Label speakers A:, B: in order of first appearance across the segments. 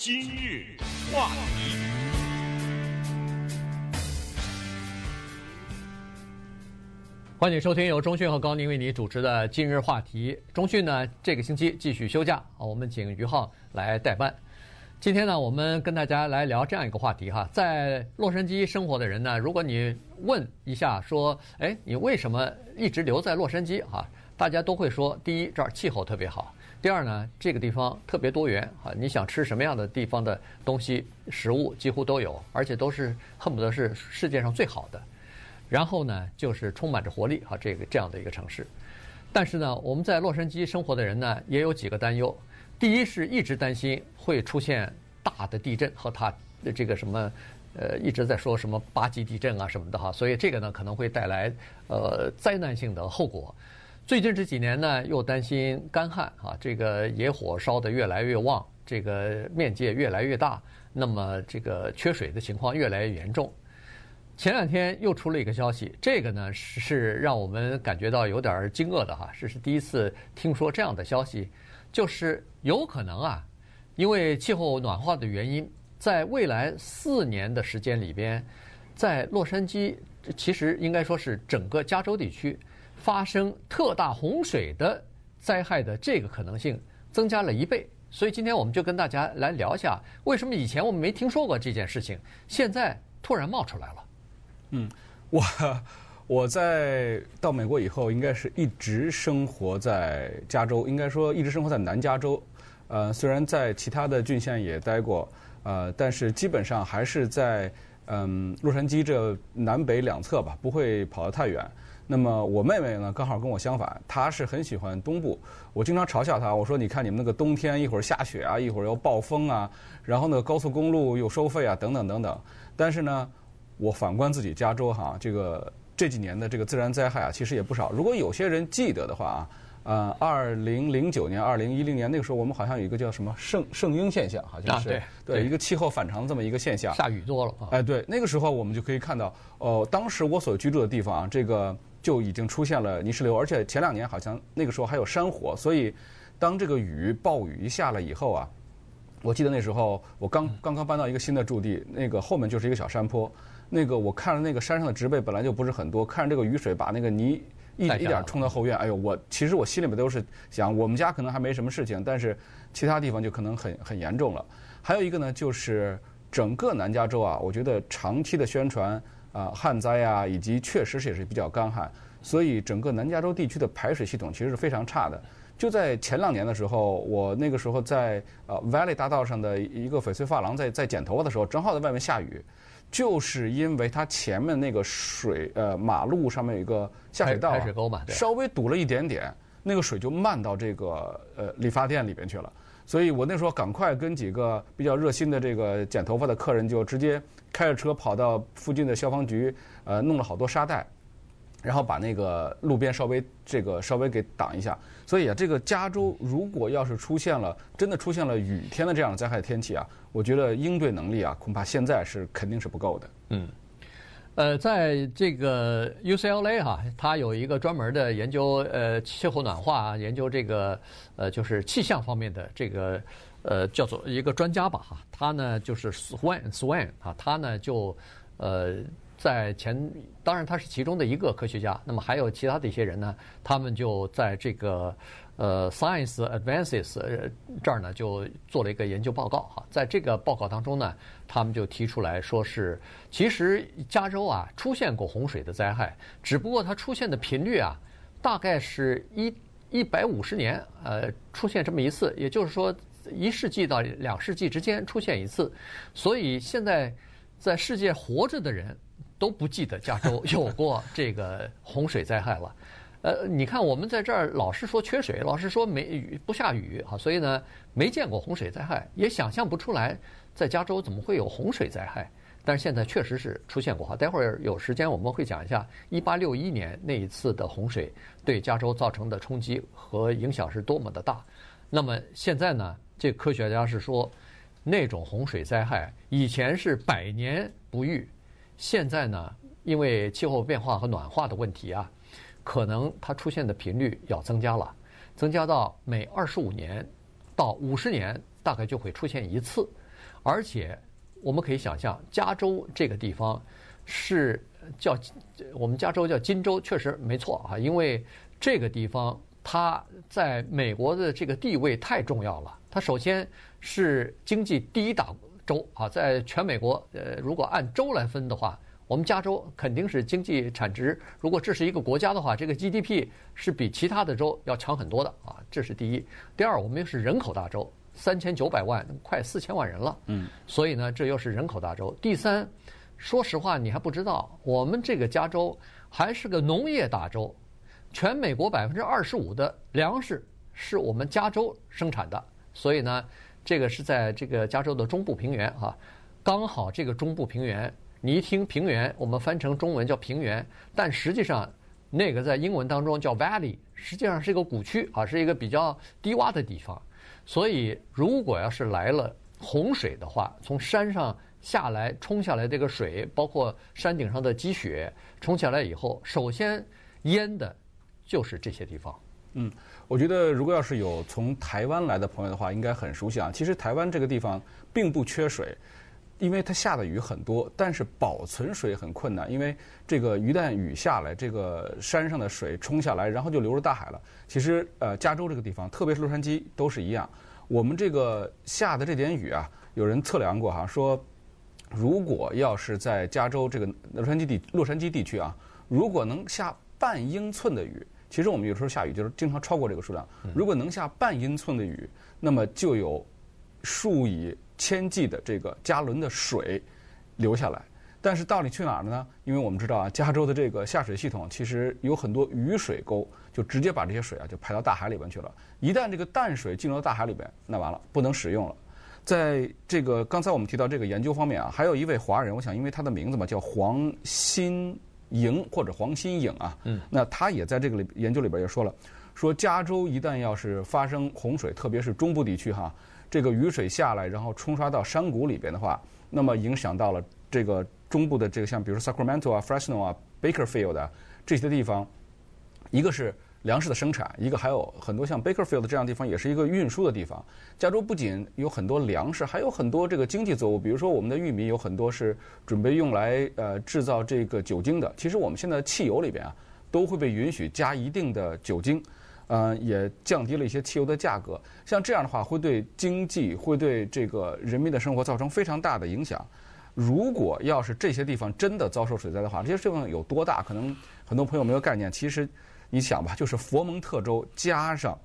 A: 今日话题，
B: 欢迎收听由中讯和高宁为你主持的今日话题。中讯呢，这个星期继续休假啊，我们请于浩来代班。今天呢，我们跟大家来聊这样一个话题哈，在洛杉矶生活的人呢，如果你问一下说，哎，你为什么一直留在洛杉矶啊？大家都会说，第一，这儿气候特别好；第二呢，这个地方特别多元啊，你想吃什么样的地方的东西、食物几乎都有，而且都是恨不得是世界上最好的。然后呢，就是充满着活力啊，这个这样的一个城市。但是呢，我们在洛杉矶生活的人呢，也有几个担忧。第一是一直担心会出现大的地震和它的这个什么，呃，一直在说什么八级地震啊什么的哈，所以这个呢可能会带来呃灾难性的后果。最近这几年呢又担心干旱啊，这个野火烧得越来越旺，这个面积越来越大，那么这个缺水的情况越来越严重。前两天又出了一个消息，这个呢是让我们感觉到有点惊愕的哈，这是第一次听说这样的消息。就是有可能啊，因为气候暖化的原因，在未来四年的时间里边，在洛杉矶，其实应该说是整个加州地区发生特大洪水的灾害的这个可能性增加了一倍。所以今天我们就跟大家来聊一下，为什么以前我们没听说过这件事情，现在突然冒出来了。
C: 嗯，我。我在到美国以后，应该是一直生活在加州，应该说一直生活在南加州。呃，虽然在其他的郡县也待过，呃，但是基本上还是在嗯洛杉矶这南北两侧吧，不会跑得太远。那么我妹妹呢，刚好跟我相反，她是很喜欢东部。我经常嘲笑她，我说：“你看你们那个冬天，一会儿下雪啊，一会儿又暴风啊，然后呢高速公路又收费啊，等等等等。”但是呢，我反观自己加州哈，这个。这几年的这个自然灾害啊，其实也不少。如果有些人记得的话啊，呃，二零零九年、二零一零年那个时候，我们好像有一个叫什么圣圣婴现象，好像是、
B: 啊、对对
C: 一个气候反常这么一个现象，
B: 下雨多了。
C: 哎，对，那个时候我们就可以看到，哦、呃，当时我所居住的地方啊，这个就已经出现了泥石流，而且前两年好像那个时候还有山火，所以当这个雨暴雨一下了以后啊，我记得那时候我刚刚刚搬到一个新的驻地，那个后面就是一个小山坡。那个我看着那个山上的植被本来就不是很多，看着这个雨水把那个泥一一点冲到后院，哎呦，我其实我心里面都是想，我们家可能还没什么事情，但是其他地方就可能很很严重了。还有一个呢，就是整个南加州啊，我觉得长期的宣传啊旱灾啊，以及确实是也是比较干旱，所以整个南加州地区的排水系统其实是非常差的。就在前两年的时候，我那个时候在呃 Valley 大道上的一个翡翠发廊在在剪头发的时候，正好在外面下雨。就是因为它前面那个水，呃，马路上面有一个下水道，
B: 排水沟嘛，
C: 稍微堵了一点点，那个水就漫到这个呃理发店里边去了。所以我那时候赶快跟几个比较热心的这个剪头发的客人，就直接开着车跑到附近的消防局，呃，弄了好多沙袋。然后把那个路边稍微这个稍微给挡一下，所以啊，这个加州如果要是出现了真的出现了雨天的这样的灾害天气啊，我觉得应对能力啊，恐怕现在是肯定是不够的。
B: 嗯，呃，在这个 UCLA 哈，它有一个专门的研究呃气候暖化啊研究这个呃就是气象方面的这个呃叫做一个专家吧哈，他呢就是 Swan Swan 啊，他呢就呃。在前，当然他是其中的一个科学家。那么还有其他的一些人呢，他们就在这个呃 Science Advances 这儿呢，就做了一个研究报告哈。在这个报告当中呢，他们就提出来说是，其实加州啊出现过洪水的灾害，只不过它出现的频率啊，大概是一一百五十年呃出现这么一次，也就是说一世纪到两世纪之间出现一次。所以现在在世界活着的人。都不记得加州有过这个洪水灾害了，呃，你看我们在这儿老是说缺水，老是说没雨不下雨啊，所以呢没见过洪水灾害，也想象不出来在加州怎么会有洪水灾害。但是现在确实是出现过哈，待会儿有时间我们会讲一下1861年那一次的洪水对加州造成的冲击和影响是多么的大。那么现在呢，这科学家是说那种洪水灾害以前是百年不遇。现在呢，因为气候变化和暖化的问题啊，可能它出现的频率要增加了，增加到每二十五年到五十年大概就会出现一次。而且我们可以想象，加州这个地方是叫我们加州叫金州，确实没错啊，因为这个地方它在美国的这个地位太重要了。它首先是经济第一大州啊，在全美国，呃，如果按州来分的话。我们加州肯定是经济产值，如果这是一个国家的话，这个 GDP 是比其他的州要强很多的啊，这是第一。第二，我们又是人口大州，三千九百万，快四千万人了。嗯，所以呢，这又是人口大州。第三，说实话，你还不知道，我们这个加州还是个农业大州，全美国百分之二十五的粮食是我们加州生产的，所以呢，这个是在这个加州的中部平原啊，刚好这个中部平原。你一听平原，我们翻成中文叫平原，但实际上那个在英文当中叫 valley，实际上是一个谷区啊，是一个比较低洼的地方。所以如果要是来了洪水的话，从山上下来冲下来这个水，包括山顶上的积雪冲下来以后，首先淹的就是这些地方。
C: 嗯，我觉得如果要是有从台湾来的朋友的话，应该很熟悉啊。其实台湾这个地方并不缺水。因为它下的雨很多，但是保存水很困难。因为这个一旦雨下来，这个山上的水冲下来，然后就流入大海了。其实，呃，加州这个地方，特别是洛杉矶，都是一样。我们这个下的这点雨啊，有人测量过哈，说如果要是在加州这个洛杉矶地洛杉矶地区啊，如果能下半英寸的雨，其实我们有时候下雨就是经常超过这个数量。如果能下半英寸的雨，那么就有数以千计的这个加仑的水流下来，但是到底去哪儿了呢？因为我们知道啊，加州的这个下水系统其实有很多雨水沟，就直接把这些水啊就排到大海里边去了。一旦这个淡水进入到大海里边，那完了，不能使用了。在这个刚才我们提到这个研究方面啊，还有一位华人，我想因为他的名字嘛叫黄新颖或者黄新颖啊，嗯，那他也在这个里研究里边也说了，说加州一旦要是发生洪水，特别是中部地区哈。这个雨水下来，然后冲刷到山谷里边的话，那么影响到了这个中部的这个像比如说 Sacramento 啊、Fresno 啊、Bakersfield 啊这些地方，一个是粮食的生产，一个还有很多像 Bakerfield 这样的地方也是一个运输的地方。加州不仅有很多粮食，还有很多这个经济作物，比如说我们的玉米有很多是准备用来呃制造这个酒精的。其实我们现在汽油里边啊都会被允许加一定的酒精。呃，也降低了一些汽油的价格。像这样的话，会对经济、会对这个人民的生活造成非常大的影响。如果要是这些地方真的遭受水灾的话，这些地方有多大？可能很多朋友没有概念。其实，你想吧，就是佛蒙特州加上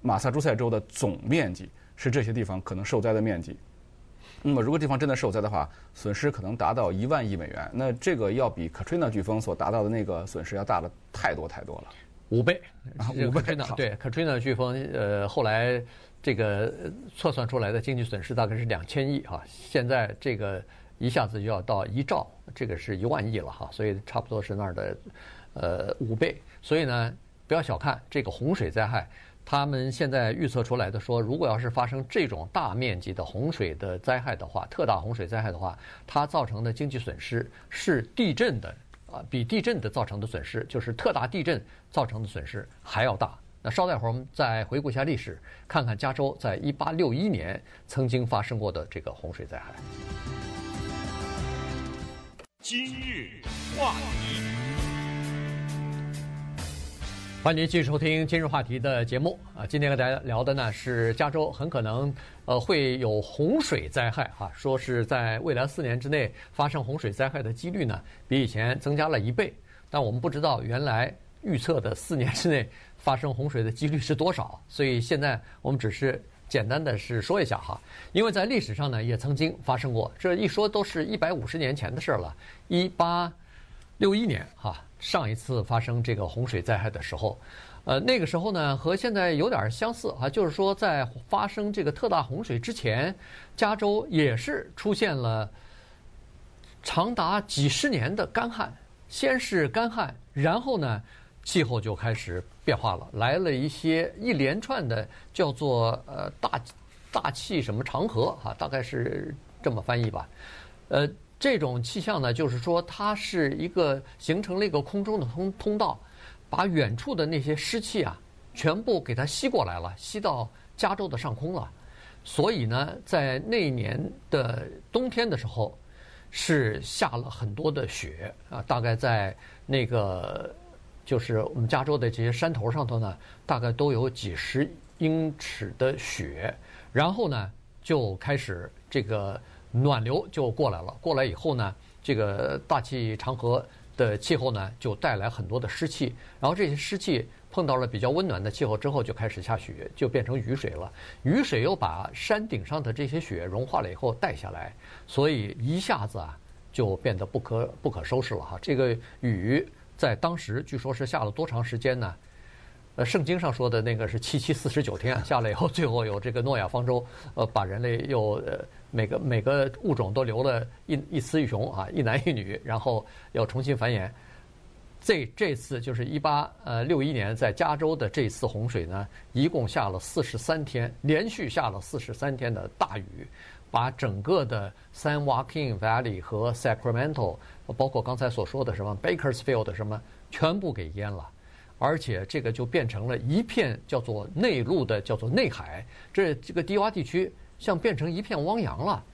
C: 马萨诸塞州的总面积是这些地方可能受灾的面积。那么，如果地方真的受灾的话，损失可能达到一万亿美元。那这个要比 Katrina 飓风所达到的那个损失要大了太多太多了。
B: 五倍，
C: 五倍
B: 呢？对，Katrina 飓风，呃，后来这个测算出来的经济损失大概是两千亿哈，现在这个一下子就要到一兆，这个是一万亿了哈，所以差不多是那儿的呃五倍。所以呢，不要小看这个洪水灾害，他们现在预测出来的说，如果要是发生这种大面积的洪水的灾害的话，特大洪水灾害的话，它造成的经济损失是地震的。啊，比地震的造成的损失，就是特大地震造成的损失还要大。那稍待会儿，我们再回顾一下历史，看看加州在一八六一年曾经发生过的这个洪水灾害。
A: 今日话题。
B: 欢迎您继续收听今日话题的节目。啊！今天和大家聊的呢是加州很可能呃会有洪水灾害。啊，说是在未来四年之内发生洪水灾害的几率呢比以前增加了一倍，但我们不知道原来预测的四年之内发生洪水的几率是多少，所以现在我们只是简单的是说一下哈，因为在历史上呢也曾经发生过，这一说都是一百五十年前的事儿了，一八六一年哈。上一次发生这个洪水灾害的时候，呃，那个时候呢和现在有点相似啊，就是说在发生这个特大洪水之前，加州也是出现了长达几十年的干旱。先是干旱，然后呢气候就开始变化了，来了一些一连串的叫做呃大大气什么长河啊，大概是这么翻译吧，呃。这种气象呢，就是说它是一个形成了一个空中的通通道，把远处的那些湿气啊，全部给它吸过来了，吸到加州的上空了。所以呢，在那一年的冬天的时候，是下了很多的雪啊，大概在那个就是我们加州的这些山头上头呢，大概都有几十英尺的雪，然后呢就开始这个暖流就过来了，过来以后呢，这个大气长河的气候呢就带来很多的湿气，然后这些湿气。碰到了比较温暖的气候之后，就开始下雪，就变成雨水了。雨水又把山顶上的这些雪融化了以后带下来，所以一下子啊就变得不可不可收拾了哈。这个雨在当时据说是下了多长时间呢？呃，圣经上说的那个是七七四十九天下来以后，最后有这个诺亚方舟，呃，把人类又呃每个每个物种都留了一一雌一雄啊，一男一女，然后要重新繁衍。这这次就是一八呃六一年在加州的这次洪水呢，一共下了四十三天，连续下了四十三天的大雨，把整个的 San Joaquin Valley 和 Sacramento，包括刚才所说的什么 Bakersfield 什么，全部给淹了，而且这个就变成了一片叫做内陆的叫做内海，这这个低洼地区像变成一片汪洋了，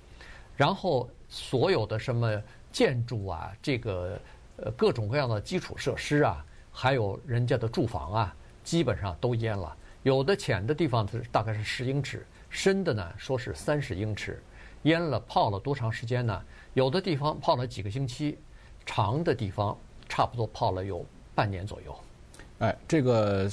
B: 然后所有的什么建筑啊，这个。呃，各种各样的基础设施啊，还有人家的住房啊，基本上都淹了。有的浅的地方是大概是十英尺，深的呢说是三十英尺，淹了泡了多长时间呢？有的地方泡了几个星期，长的地方差不多泡了有半年左右。
C: 哎，这个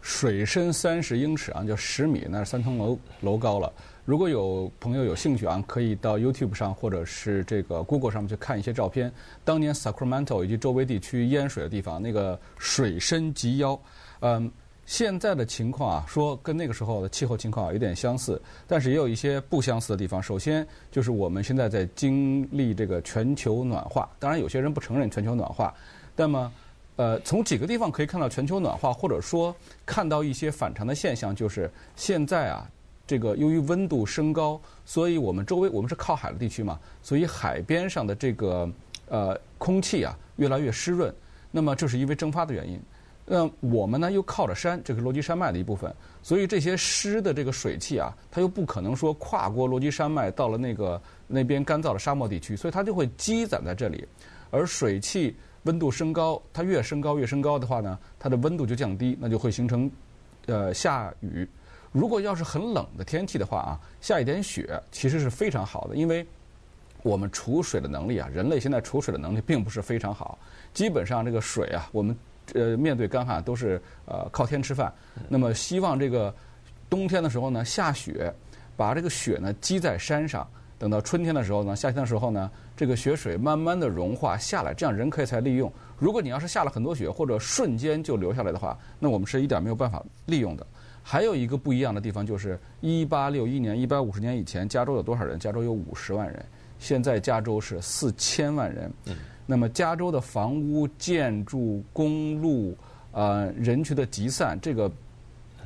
C: 水深三十英尺啊，就十米，那是三层楼楼高了。如果有朋友有兴趣啊，可以到 YouTube 上或者是这个 Google 上面去看一些照片。当年 Sacramento 以及周围地区淹水的地方，那个水深及腰。嗯，现在的情况啊，说跟那个时候的气候情况有点相似，但是也有一些不相似的地方。首先就是我们现在在经历这个全球暖化，当然有些人不承认全球暖化，那么呃，从几个地方可以看到全球暖化，或者说看到一些反常的现象，就是现在啊。这个由于温度升高，所以我们周围我们是靠海的地区嘛，所以海边上的这个呃空气啊越来越湿润。那么这是因为蒸发的原因。那我们呢又靠着山，这个落基山脉的一部分，所以这些湿的这个水汽啊，它又不可能说跨过落基山脉到了那个那边干燥的沙漠地区，所以它就会积攒在这里。而水汽温度升高，它越升高越升高的话呢，它的温度就降低，那就会形成呃下雨。如果要是很冷的天气的话啊，下一点雪其实是非常好的，因为我们储水的能力啊，人类现在储水的能力并不是非常好。基本上这个水啊，我们呃面对干旱都是呃靠天吃饭。那么希望这个冬天的时候呢，下雪，把这个雪呢积在山上，等到春天的时候呢，夏天的时候呢，这个雪水慢慢的融化下来，这样人可以才利用。如果你要是下了很多雪或者瞬间就流下来的话，那我们是一点没有办法利用的。还有一个不一样的地方就是，一八六一年，一百五十年以前，加州有多少人？加州有五十万人，现在加州是四千万人。嗯那么，加州的房屋、建筑、公路，呃，人群的集散，这个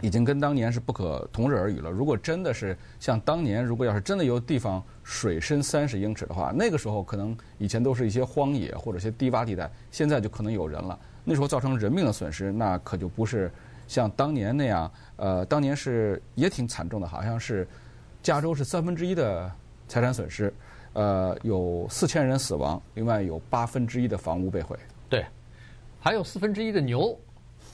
C: 已经跟当年是不可同日而语了。如果真的是像当年，如果要是真的有地方水深三十英尺的话，那个时候可能以前都是一些荒野或者一些低洼地带，现在就可能有人了。那时候造成人命的损失，那可就不是。像当年那样，呃，当年是也挺惨重的，好像是加州是三分之一的财产损失，呃，有四千人死亡，另外有八分之一的房屋被毁。
B: 对，还有四分之一的牛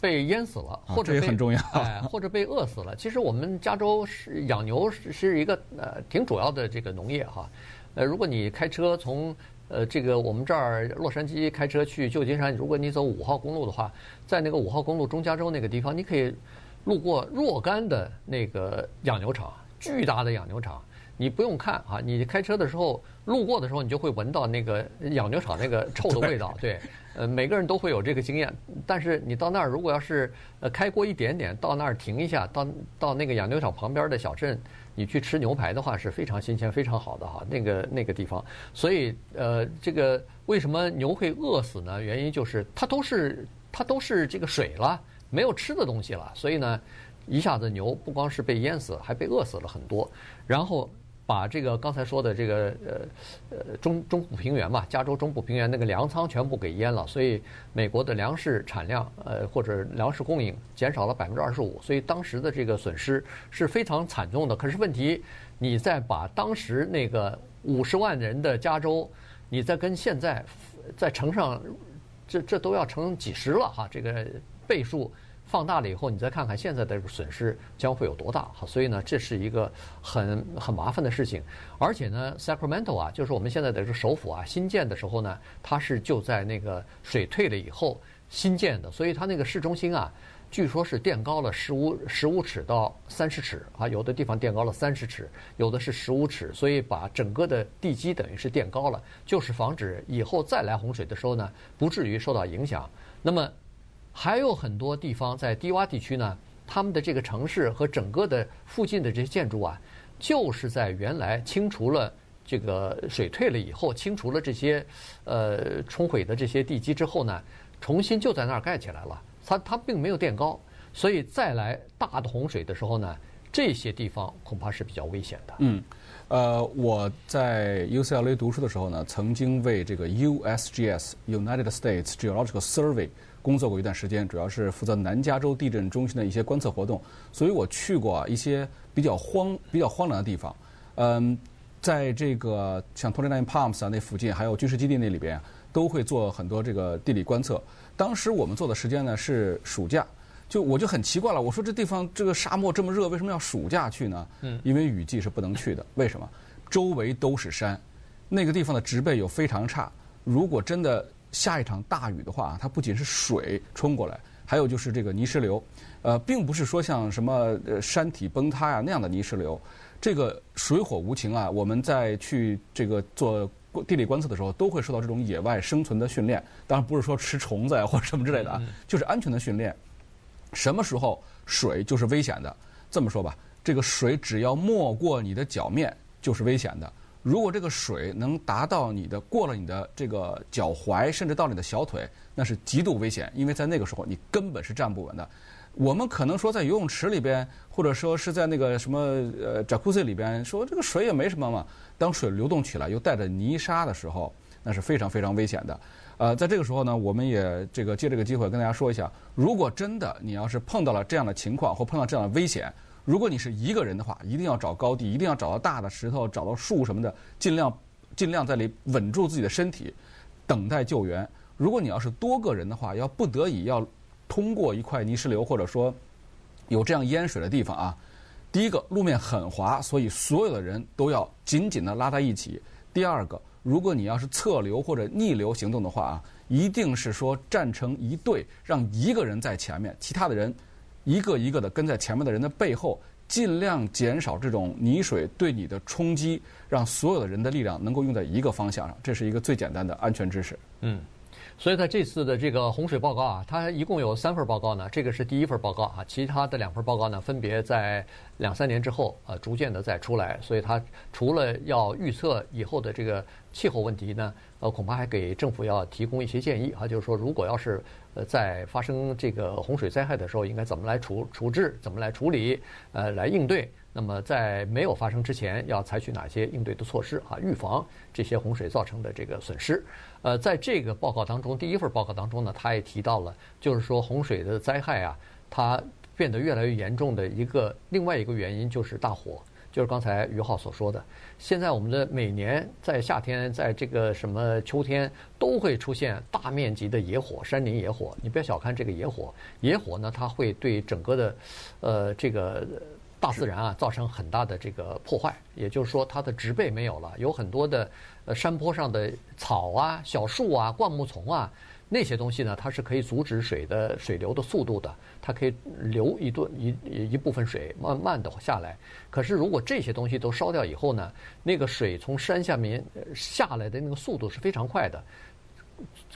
B: 被淹死了，或者被、
C: 很重要，
B: 哎，或者被饿死了。其实我们加州是养牛是是一个呃挺主要的这个农业哈，呃，如果你开车从呃，这个我们这儿洛杉矶开车去旧金山，如果你走五号公路的话，在那个五号公路中加州那个地方，你可以路过若干的那个养牛场，巨大的养牛场。你不用看啊，你开车的时候路过的时候，你就会闻到那个养牛场那个臭的味道。对，呃，每个人都会有这个经验。但是你到那儿，如果要是呃开过一点点，到那儿停一下，到到那个养牛场旁边的小镇。你去吃牛排的话是非常新鲜、非常好的哈，那个那个地方。所以呃，这个为什么牛会饿死呢？原因就是它都是它都是这个水了，没有吃的东西了。所以呢，一下子牛不光是被淹死，还被饿死了很多。然后把这个刚才说的这个呃呃中中部平原嘛，加州中部平原那个粮仓全部给淹了，所以美国的粮食产量呃或者粮食供应减少了百分之二十五，所以当时的这个损失是非常惨重的。可是问题，你再把当时那个五十万人的加州，你再跟现在再乘上，这这都要乘几十了哈，这个倍数。放大了以后，你再看看现在的损失将会有多大？好，所以呢，这是一个很很麻烦的事情。而且呢，Sacramento 啊，就是我们现在的这个首府啊，新建的时候呢，它是就在那个水退了以后新建的，所以它那个市中心啊，据说是垫高了十五十五尺到三十尺啊，有的地方垫高了三十尺，有的是十五尺，所以把整个的地基等于是垫高了，就是防止以后再来洪水的时候呢，不至于受到影响。那么。还有很多地方在低洼地区呢，他们的这个城市和整个的附近的这些建筑啊，就是在原来清除了这个水退了以后，清除了这些呃冲毁的这些地基之后呢，重新就在那儿盖起来了。它它并没有垫高，所以再来大的洪水的时候呢，这些地方恐怕是比较危险的。
C: 嗯，呃，我在 UCLA 读书的时候呢，曾经为这个 USGS United States Geological Survey。工作过一段时间，主要是负责南加州地震中心的一些观测活动，所以我去过一些比较荒、比较荒凉的地方。嗯，在这个像 t o n y n i n Palms 啊那附近，还有军事基地那里边，都会做很多这个地理观测。当时我们做的时间呢是暑假，就我就很奇怪了，我说这地方这个沙漠这么热，为什么要暑假去呢？嗯，因为雨季是不能去的。为什么？周围都是山，那个地方的植被又非常差。如果真的下一场大雨的话，它不仅是水冲过来，还有就是这个泥石流，呃，并不是说像什么呃山体崩塌呀那样的泥石流，这个水火无情啊。我们在去这个做地理观测的时候，都会受到这种野外生存的训练，当然不是说吃虫子呀或者什么之类的啊，就是安全的训练。什么时候水就是危险的？这么说吧，这个水只要没过你的脚面就是危险的。如果这个水能达到你的过了你的这个脚踝，甚至到你的小腿，那是极度危险，因为在那个时候你根本是站不稳的。我们可能说在游泳池里边，或者说是在那个什么呃窄裤子里边，说这个水也没什么嘛。当水流动起来又带着泥沙的时候，那是非常非常危险的。呃，在这个时候呢，我们也这个借这个机会跟大家说一下，如果真的你要是碰到了这样的情况或碰到这样的危险。如果你是一个人的话，一定要找高地，一定要找到大的石头，找到树什么的，尽量尽量在里稳住自己的身体，等待救援。如果你要是多个人的话，要不得已要通过一块泥石流，或者说有这样淹水的地方啊。第一个，路面很滑，所以所有的人都要紧紧地拉在一起。第二个，如果你要是侧流或者逆流行动的话啊，一定是说站成一队，让一个人在前面，其他的人。一个一个的跟在前面的人的背后，尽量减少这种泥水对你的冲击，让所有的人的力量能够用在一个方向上，这是一个最简单的安全知识。
B: 嗯，所以在这次的这个洪水报告啊，它一共有三份报告呢，这个是第一份报告啊，其他的两份报告呢，分别在两三年之后呃逐渐的再出来，所以它除了要预测以后的这个气候问题呢，呃，恐怕还给政府要提供一些建议啊，就是说如果要是。呃，在发生这个洪水灾害的时候，应该怎么来处处置？怎么来处理？呃，来应对。那么在没有发生之前，要采取哪些应对的措施啊？预防这些洪水造成的这个损失。呃，在这个报告当中，第一份报告当中呢，他也提到了，就是说洪水的灾害啊，它变得越来越严重的一个另外一个原因就是大火。就是刚才于浩所说的，现在我们的每年在夏天，在这个什么秋天，都会出现大面积的野火，山林野火。你不要小看这个野火，野火呢，它会对整个的，呃，这个大自然啊，造成很大的这个破坏。也就是说，它的植被没有了，有很多的呃山坡上的草啊、小树啊、灌木丛啊。那些东西呢，它是可以阻止水的水流的速度的，它可以流一段一一部分水慢慢的下来。可是如果这些东西都烧掉以后呢，那个水从山下面下来的那个速度是非常快的，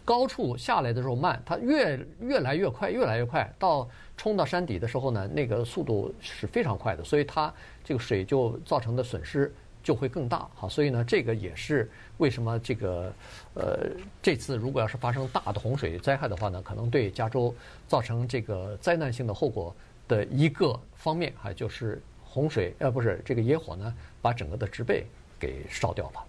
B: 高处下来的时候慢，它越越来越快，越来越快，到冲到山底的时候呢，那个速度是非常快的，所以它这个水就造成的损失就会更大。好，所以呢，这个也是。为什么这个呃，这次如果要是发生大的洪水灾害的话呢，可能对加州造成这个灾难性的后果的一个方面，还就是洪水呃不是这个野火呢，把整个的植被给烧掉了。